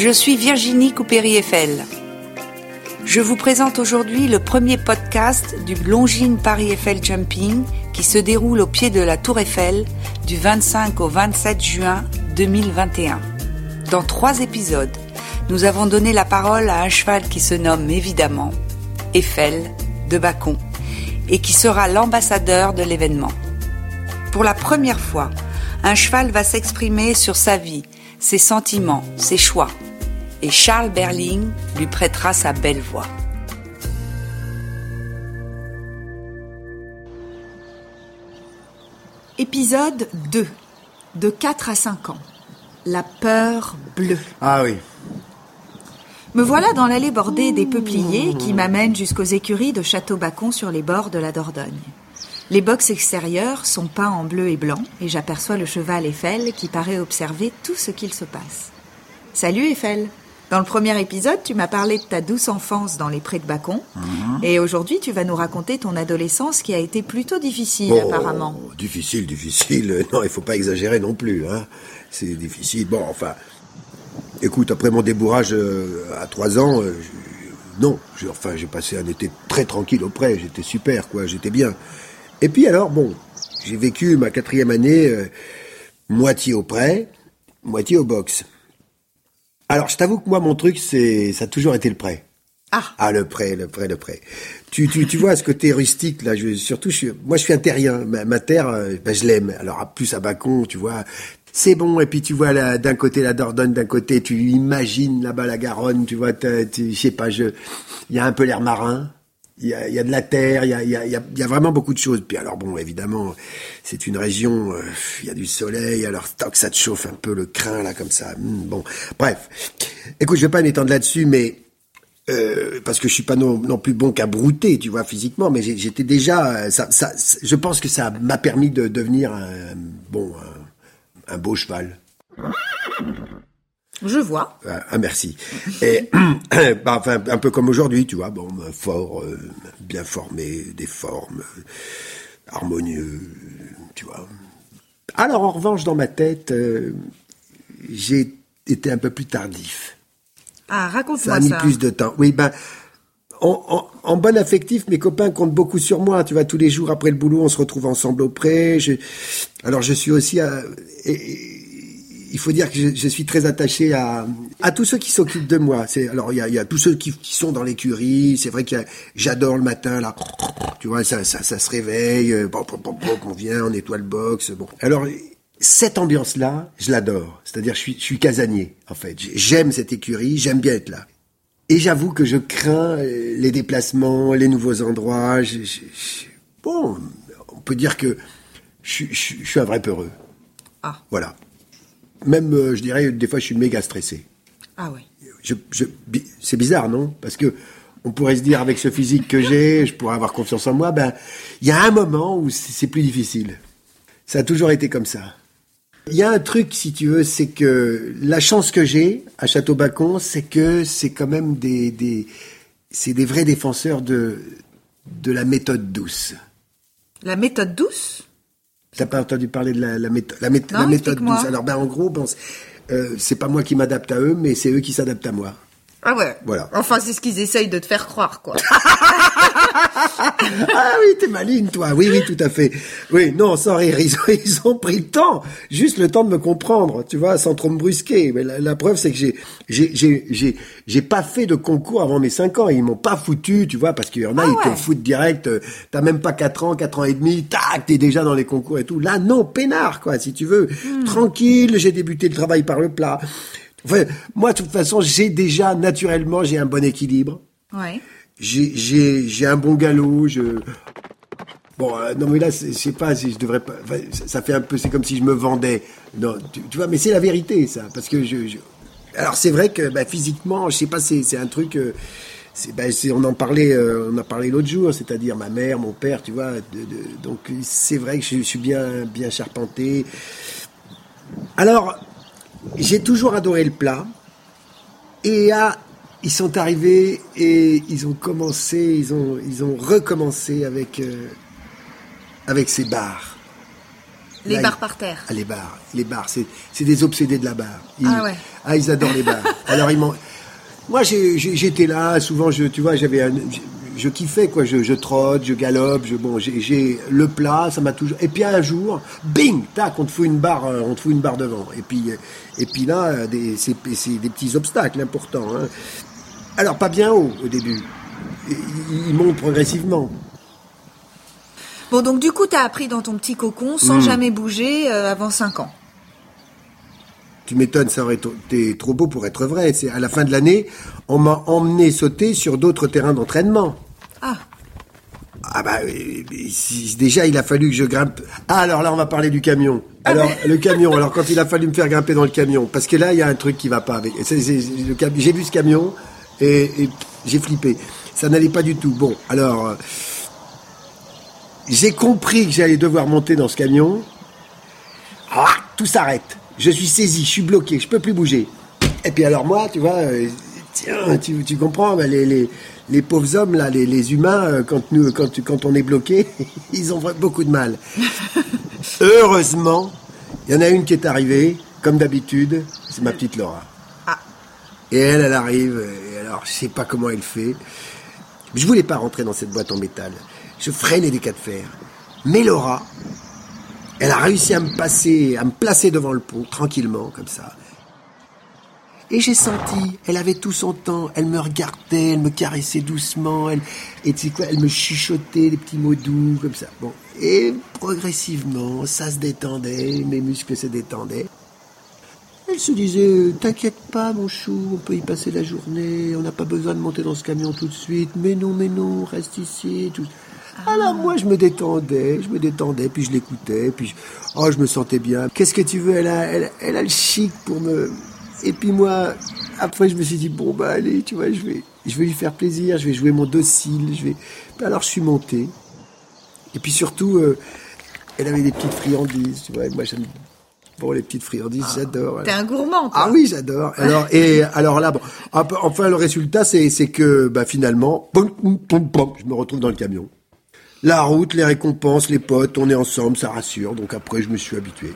Je suis Virginie Coupéry-Eiffel. Je vous présente aujourd'hui le premier podcast du Longines Paris Eiffel Jumping qui se déroule au pied de la Tour Eiffel du 25 au 27 juin 2021. Dans trois épisodes, nous avons donné la parole à un cheval qui se nomme évidemment Eiffel de Bacon et qui sera l'ambassadeur de l'événement. Pour la première fois, un cheval va s'exprimer sur sa vie, ses sentiments, ses choix. Et Charles Berling lui prêtera sa belle voix. Épisode 2. De 4 à 5 ans. La peur bleue. Ah oui. Me voilà dans l'allée bordée des peupliers qui m'amène jusqu'aux écuries de Château-Bacon sur les bords de la Dordogne. Les boxes extérieures sont peints en bleu et blanc et j'aperçois le cheval Eiffel qui paraît observer tout ce qu'il se passe. Salut Eiffel Dans le premier épisode, tu m'as parlé de ta douce enfance dans les prés de Bacon et aujourd'hui tu vas nous raconter ton adolescence qui a été plutôt difficile Oh, apparemment. Difficile, difficile. Non, il faut pas exagérer non plus. Hein. C'est difficile. Bon, enfin, écoute, après mon débourrage euh, à 3 ans, euh, non, j'ai- enfin, j'ai passé un été très tranquille auprès. J'étais super, quoi. J'étais bien. Et puis alors, bon, j'ai vécu ma quatrième année euh, moitié au prêt, moitié au box. Alors, je t'avoue que moi, mon truc, c'est, ça a toujours été le prêt. Ah Ah, le prêt, le prêt, le prêt. Tu, tu, tu vois ce côté rustique, là, je, surtout, je suis, moi, je suis un terrien. Ma, ma terre, euh, ben, je l'aime. Alors, plus à Bacon, tu vois, c'est bon. Et puis, tu vois, là, d'un côté, la Dordogne, d'un côté, tu imagines là-bas la Garonne, tu vois, tu- je sais pas, je, il y a un peu l'air marin. Il y a, de la terre, il y a, vraiment beaucoup de choses. Puis alors bon, évidemment, c'est une région, euh, il y a du soleil, alors que ça te chauffe un peu le crin là comme ça. hmm, bon, bref. Écoute, je vais pas m'étendre là-dessus, mais euh, parce que je suis pas non, plus bon qu'à brouter, tu vois, physiquement, mais j'étais déjà, euh, je pense que ça m'a permis de devenir un bon, un beau cheval. Je vois. Ah, ah, merci. Et bah, enfin, un peu comme aujourd'hui, tu vois, bon, euh, fort, euh, bien formé, des formes, euh, harmonieux, tu vois. Alors, en revanche, dans ma tête, euh, j'ai été un peu plus tardif. Ah, Ça raconte-moi a mis ça. plus de temps. Oui, ben, en, en, en bon affectif, mes copains comptent beaucoup sur moi. Tu vois, tous les jours après le boulot, on se retrouve ensemble auprès. Je, alors, je suis aussi à, et- et il faut dire que je, je suis très attaché à, à tous ceux qui s'occupent de moi. C'est, alors, il y a, il y a tous ceux qui, qui sont dans l'écurie. C'est vrai que j'adore le matin, là. Tu vois, ça, ça, ça se réveille. bon, bon, bon, bon, on vient, on nettoie le box. Bon. Alors, cette ambiance-là, je l'adore. C'est-à-dire, je suis, je suis casanier, en fait. J'aime cette écurie, j'aime bien être là. Et j'avoue que je crains euh, les déplacements, les nouveaux endroits. Je- je- je- bon, on peut dire que je, je- je suis un vrai peureux. Ah. Voilà. Même, euh, je dirais, des fois, je suis méga stressé. Ah oui. Je, je- bi- c'est bizarre, non? Parce que on pourrait se dire, avec ce physique que j'ai, je pourrais avoir confiance en moi. Ben, il y a un moment où c'est c'est plus difficile. Ça a toujours été comme ça. Il y a un truc, si tu veux, c'est que la chance que j'ai à Château-Bacon, c'est que c'est quand même des, des c'est des vrais défenseurs de de la méthode douce. La méthode douce? T'as pas entendu parler de la, la, métho- la, méth- Non, la méthode douce Alors ben en gros, c'est- euh, c'est pas moi qui m'adapte à eux, mais c'est eux qui s'adaptent à moi. Ah ouais. Voilà. Enfin, c'est ce qu'ils essayent de te faire croire, quoi. Ah oui, t'es maligne, toi. Oui, oui, tout à fait. Oui, non, sans rire, ils ont, ils ont pris le temps, juste le temps de me comprendre, tu vois, sans trop me brusquer. Mais la, la preuve, c'est que j'ai, j'ai, j'ai, j'ai, j'ai pas fait de concours avant mes 5 ans. Ils m'ont pas foutu, tu vois, parce qu'il y en a, Ah ils te foutent direct. T'as même pas 4 ans, 4 ans et demi, tac, t'es déjà dans les concours et tout. Là, non, peinard, quoi, si tu veux. Tranquille, j'ai débuté le travail par le plat. Enfin, moi, de toute façon, j'ai déjà, naturellement, j'ai un bon équilibre ouais. J'ai un bon galop je bon euh, non mais là je sais pas si je devrais pas ça, fait un peu c'est comme si je me vendais. Non tu, vois mais c'est la vérité ça parce que je, je- alors c'est vrai que bah, physiquement je sais pas c'est un truc euh, bah, on en parlait euh, on en parlait l'autre jour c'est-à-dire ma mère mon père tu vois donc c'est vrai que je, je suis bien bien charpenté. Alors j'ai toujours adoré le plat. Et à ils sont arrivés et ils ont commencé, ils ont, ils ont recommencé avec, euh, avec ces bars. Les Là, bars ils- par terre. Ah, les bars, les bars, c'est c'est des obsédés de la barre. Ils, Ah ouais. ah, ils adorent les bars. Alors ils m'ont. Moi, j'étais là. Souvent, je, tu vois, j'avais un. Je, je kiffais quoi. Je, je trotte, je galope. Je bon, j'ai- le plat. Ça m'a toujours. Et puis un jour, bing, tac, on te fout une barre, euh, on te fout une barre devant. Et puis, euh, et puis là, des- c'est c'est des petits obstacles importants. hein. Alors pas bien haut au début. Ils montent progressivement. Bon, donc du coup, t'as appris dans ton petit cocon Hmm. sans jamais bouger euh, avant 5 ans. Tu m'étonnes, ça aurait été trop beau pour être vrai. C'est à la fin de l'année, on m'a emmené sauter sur d'autres terrains d'entraînement. Ah, Ah bah déjà il a fallu que je grimpe. Ah alors là on va parler du camion. Alors le camion. Alors quand il a fallu me faire grimper dans le camion, parce que là il y a un truc qui va pas avec. J'ai vu ce camion et, et j'ai flippé. Ça n'allait pas du tout. Bon alors euh, j'ai compris que j'allais devoir monter dans ce camion. Ah, tout s'arrête. Je suis saisi, je suis bloqué, je peux plus bouger. Et puis alors moi, tu vois, euh, tiens, tu, tu comprends, ben, les, les, les pauvres hommes là, les, les humains, euh, quand nous, quand, quand on est bloqué, ils ont beaucoup de mal. Heureusement, il y en a une qui est arrivée, comme d'habitude, c'est ma petite Laura. Ah. Et elle, elle arrive, alors je sais pas comment elle fait. Je voulais pas rentrer dans cette boîte en métal. Je freinais des cas de fer. Mais Laura, elle a réussi à me passer, à me placer devant le pont, tranquillement, comme ça. Et j'ai senti, elle avait tout son temps, elle me regardait, elle me caressait doucement, elle, et quoi, elle me chuchotait des petits mots doux, comme ça. Bon. Et progressivement, ça se détendait, mes muscles se détendaient. Elle se disait, t'inquiète pas, mon chou, on peut y passer la journée, on n'a pas besoin de monter dans ce camion tout de suite, mais non, mais non, reste ici, tout. Alors moi, je me détendais, je me détendais, puis je l'écoutais, puis je, oh, je me sentais bien. Qu'est-ce que tu veux Elle a, elle, elle a le chic pour me. Et puis moi, après, je me suis dit bon bah allez, tu vois, je vais, je vais lui faire plaisir, je vais jouer mon docile, je vais. Alors, je suis monté. Et puis surtout, euh, elle avait des petites friandises, tu vois. et Moi, j'aime. Bon, les petites friandises, j'adore. t'es un gourmand, toi. Ah oui, j'adore. Alors et alors là, bon, enfin le résultat, c'est c'est que bah finalement, pom, pom, pom, je me retrouve dans le camion. La route, les récompenses, les potes, on est ensemble, ça rassure. Donc après, je me suis habitué.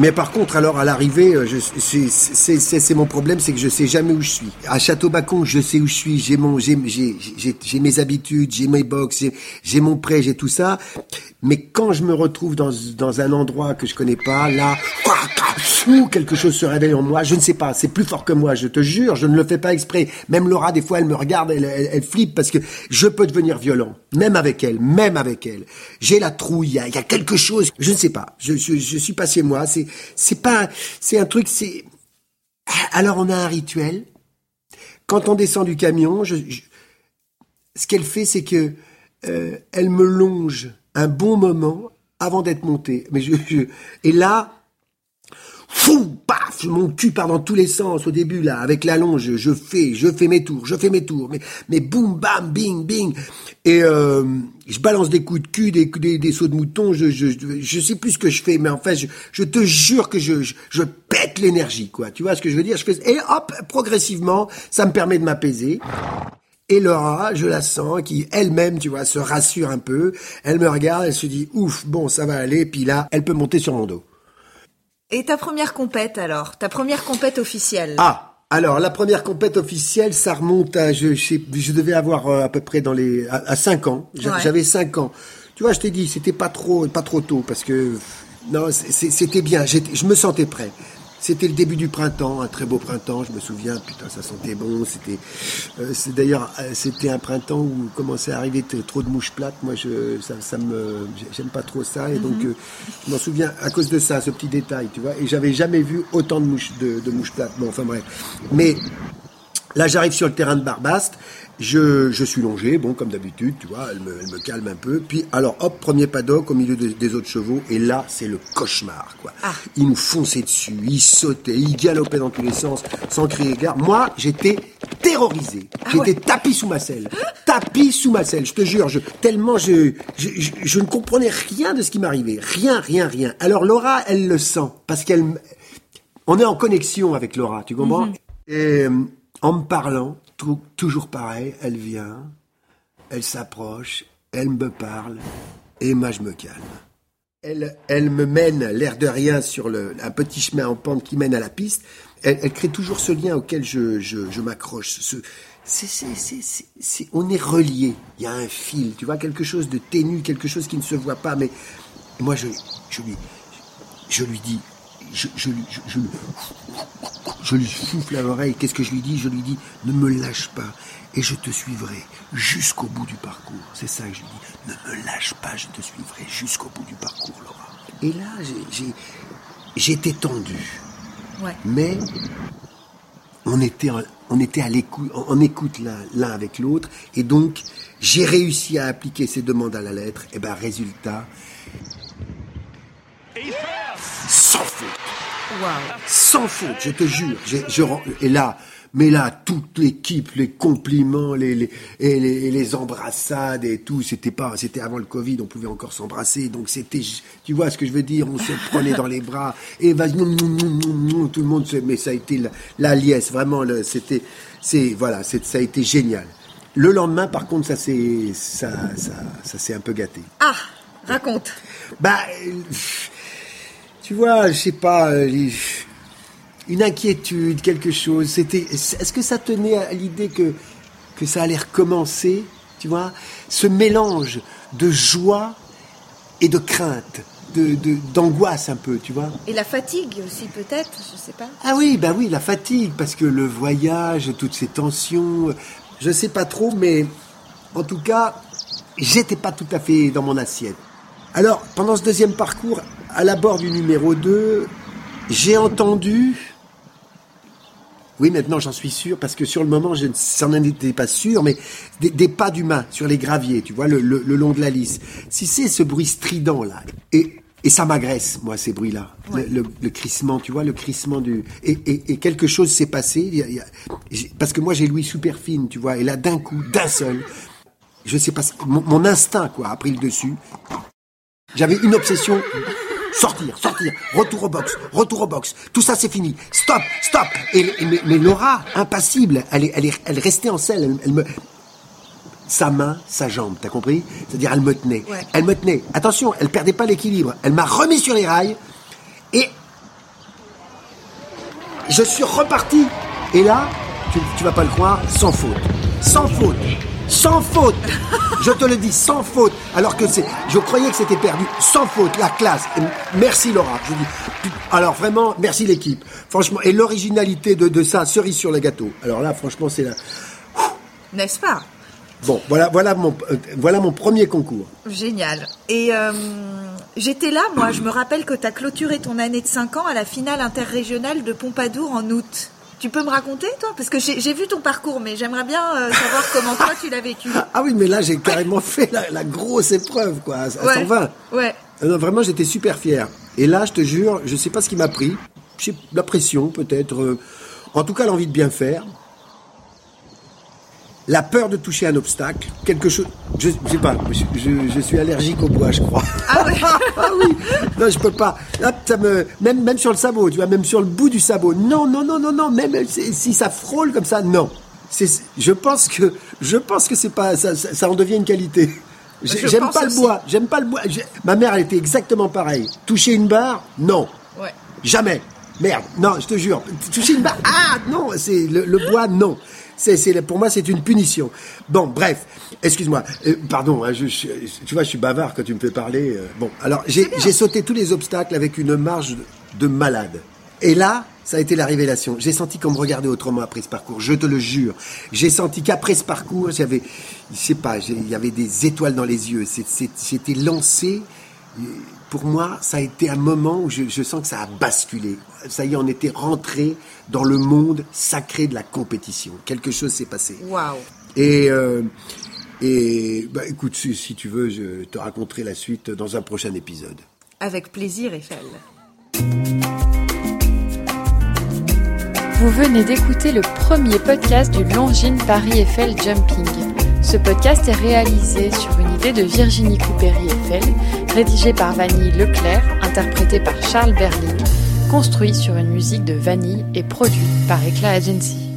Mais par contre, alors à l'arrivée, euh, c'est- mon problème, c'est que je sais jamais où je suis. À Château-Bacon, je sais où je suis, j'ai mon, j'ai mes habitudes, j'ai mes box, j'ai mon prêt, j'ai tout ça. Mais quand je me retrouve dans, dans un endroit que je connais pas, là, ou quelque chose se réveille en moi, je ne sais pas, c'est plus fort que moi, je te jure, je ne le fais pas exprès. Même Laura, des fois, elle me regarde, elle, elle, elle flippe parce que je peux devenir violent, même avec elle, même avec elle. J'ai la trouille, il y y a quelque chose, je ne sais pas, je, je, je suis pas chez moi, c'est, c'est pas, c'est un truc, c'est. Alors on a un rituel. Quand on descend du camion, je, je- ce qu'elle fait, c'est que euh, elle me longe un bon moment avant d'être montée. Mais je, et là, fou, paf, mon cul part dans tous les sens au début là, avec la longe, je fais, je fais mes tours, je fais mes tours, mais, mais boum, bam, bing, bing, et euh, je balance des coups de cul, des, des, des sauts de mouton, je, sais plus ce que je fais, mais en fait, je, te jure que je, je, je pète l'énergie, quoi. Tu vois ce que je veux dire? Je fais, et hop, progressivement, ça me permet de m'apaiser. Et Laura, je la sens, qui elle-même, tu vois, se rassure un peu. Elle me regarde, elle se dit, ouf, bon, ça va aller. Puis là, elle peut monter sur mon dos. Et ta première compète, alors? Ta première compète officielle? Ah, alors la première compète officielle, ça remonte à, je, je, je devais avoir euh, à peu près dans les, à, à 5 ans. J'a- Ouais. J'avais 5 ans. Tu vois, je t'ai dit, c'était pas trop, pas trop tôt parce que non, c'était bien. J'étais, je me sentais prêt. C'était le début du printemps, un très beau printemps. Je me souviens, putain, ça sentait bon. C'était, euh, c'est d'ailleurs, euh, c'était un printemps où commençait à arriver trop de mouches plates. Moi, je, ça, ça me, j'aime pas trop ça. Et donc, euh, je m'en souviens à cause de ça, ce petit détail, tu vois. Et j'avais jamais vu autant de mouches, de, de mouches plates. Bon, enfin bref. Mais Là, j'arrive sur le terrain de Barbaste. Je, je suis longé, bon, comme d'habitude, tu vois, elle me, elle me calme un peu. Puis, alors, hop, premier paddock au milieu de- des autres chevaux. Et là, c'est le cauchemar, quoi. Ils nous fonçaient dessus, ils sautaient, ils galopaient dans tous les sens, sans crier gare. Moi, j'étais terrorisé. j'étais tapis sous ma selle. Tapis sous ma selle, je te jure. Je, tellement je, je, je, je ne comprenais rien de ce qui m'arrivait. Rien, rien, rien. Alors, Laura, elle le sent. Parce qu'elle, on est en connexion avec Laura, tu comprends? Et euh, en me parlant, tou- toujours pareil, elle vient, elle s'approche, elle me parle, et moi je me calme. Elle, elle me mène, l'air de rien, sur le, un petit chemin en pente qui mène à la piste. Elle, crée toujours ce lien auquel je, je, m'accroche. On est reliés. Il y a un fil, tu vois, quelque chose de ténu, quelque chose qui ne se voit pas. Mais moi, je, je lui, je lui dis, je, je, lui- je, je, lui- je lui souffle à l'oreille. Qu'est-ce que je lui dis? Je lui dis, ne me lâche pas et je te suivrai jusqu'au bout du parcours. C'est ça que je lui dis. Ne me lâche pas, je te suivrai jusqu'au bout du parcours, Laura. Et là, j'étais tendu. Ouais. Mais on était, en- on était à l'écoute, en en écoute l'un, l'un avec l'autre, et donc j'ai réussi à appliquer ces demandes à la lettre. Et ben résultat, sans faute, Waouh. sans faute, je te jure. Je et là, mais là, toute l'équipe, les compliments, les, les, et les, et les embrassades et tout, c'était pas, c'était avant le Covid, on pouvait encore s'embrasser, donc c'était, tu vois ce que je veux dire, on se prenait dans les bras, et vas-y, tout le monde, se, mais ça a été la, la liesse, vraiment, c'était, c'est, voilà, c'est, ça a été génial. Le lendemain, par contre, ça s'est, ça, ça, ça s'est un peu gâté. Ah, raconte. Bah, euh, tu vois, je sais pas, euh, une inquiétude, quelque chose. C'était, est-ce que ça tenait à l'idée que que ça allait recommencer, tu vois, ce mélange de joie et de crainte, de d'angoisse un peu, tu vois? Et la fatigue aussi, peut-être, je sais pas. Ah oui, bah oui, la fatigue, parce que le voyage, toutes ces tensions, je sais pas trop, mais en tout cas, j'étais pas tout à fait dans mon assiette. Alors, pendant ce deuxième parcours, à la bord du numéro 2, j'ai entendu... Oui, maintenant j'en suis sûr, parce que sur le moment, je n'en étais pas sûr, mais des, des pas d'humains sur les graviers, tu vois, le, le- le long de la lisse. Si c'est ce bruit strident là, et, et ça m'agresse, moi, ces bruits-là, le, le- le crissement, tu vois, le crissement du... Et, et- et quelque chose s'est passé, il y a- il y a- j'ai- parce que moi j'ai l'ouïe super fine, tu vois, et là d'un coup, d'un seul, je sais pas, mon, mon instinct, quoi, a pris le dessus. J'avais une obsession. Sortir, sortir, retour au box, retour au box. Tout ça, c'est fini. Stop, stop. Et, et- mais, mais Laura, impassible, elle, est, elle, est, elle restait en selle. Elle, elle me, sa main, sa jambe, t'as compris? C'est-à-dire, elle me tenait. Ouais. Elle me tenait. Attention, elle perdait pas l'équilibre. Elle m'a remis sur les rails et je suis reparti. Et là, tu, tu vas pas le croire, sans faute. Sans faute. Sans faute. Je te le dis, sans faute. Alors que c'est, je croyais que c'était perdu. Sans faute, la classe. Et merci Laura. Je dis, alors vraiment, merci l'équipe. Franchement, et l'originalité de, de ça, cerise sur le gâteau. Alors là, franchement, c'est là. N'est-ce pas? Bon, voilà, voilà mon, euh, voilà mon premier concours. Génial. Et euh, j'étais là, moi, je me rappelle que tu as clôturé ton année de 5 ans à la finale interrégionale de Pompadour en août. Tu peux me raconter, toi? Parce que j'ai vu ton parcours, mais j'aimerais bien euh, savoir comment toi tu l'as vécu. Ah oui, mais là, j'ai carrément fait la, la grosse épreuve, quoi, à, à 120. Ouais. Non, vraiment, j'étais super fier. Et là, je te jure, je sais pas ce qui m'a pris. Je sais, la pression, peut-être. euh, en tout cas, l'envie de bien faire. La peur de toucher un obstacle. Quelque chose. Je, je sais pas. Je, je- je suis allergique au bois, je crois. Ah ah oui. Non, je peux pas. Là, ça me, même, même sur le sabot, tu vois, même sur le bout du sabot. Non, non, non, non, non. Même si ça frôle comme ça, non. C'est, je pense que, je pense que c'est pas, ça, ça, ça en devient une qualité. J'aime pas le bois. J'aime pas le bois. Ma mère, elle était exactement pareille. Toucher une barre, non. Ouais. Jamais. Merde. Non, je te jure. Toucher une barre, ah non. C'est le, le bois, non. C'est, c'est, pour moi, c'est une punition. Bon, bref. Excuse-moi. Euh, pardon. hein, je, je- tu vois, je suis bavard quand tu me fais parler. euh, bon, alors j'ai, j'ai sauté tous les obstacles avec une marge de, de malade. Et là, ça a été la révélation. J'ai senti qu'on me regardait autrement après ce parcours. Je te le jure. J'ai senti qu'après ce parcours, j'avais, je sais pas, il y avait des étoiles dans les yeux. C'est- c'est- J'étais lancé. Pour moi, ça a été un moment où je, je sens que ça a basculé. Ça y est, on était rentré dans le monde sacré de la compétition. Quelque chose s'est passé. Waouh. Et, euh, et bah, écoute, si, si tu veux, je te raconterai la suite dans un prochain épisode. Avec plaisir, Eiffel. Vous venez d'écouter le premier podcast du Longines Paris Eiffel Jumping. Ce podcast est réalisé sur une idée de Virginie Coupéry-Eiffel, rédigé par Vanille Leclerc, interprété par Charles Berling, construit sur une musique de Vanille et produit par Eclat Agency.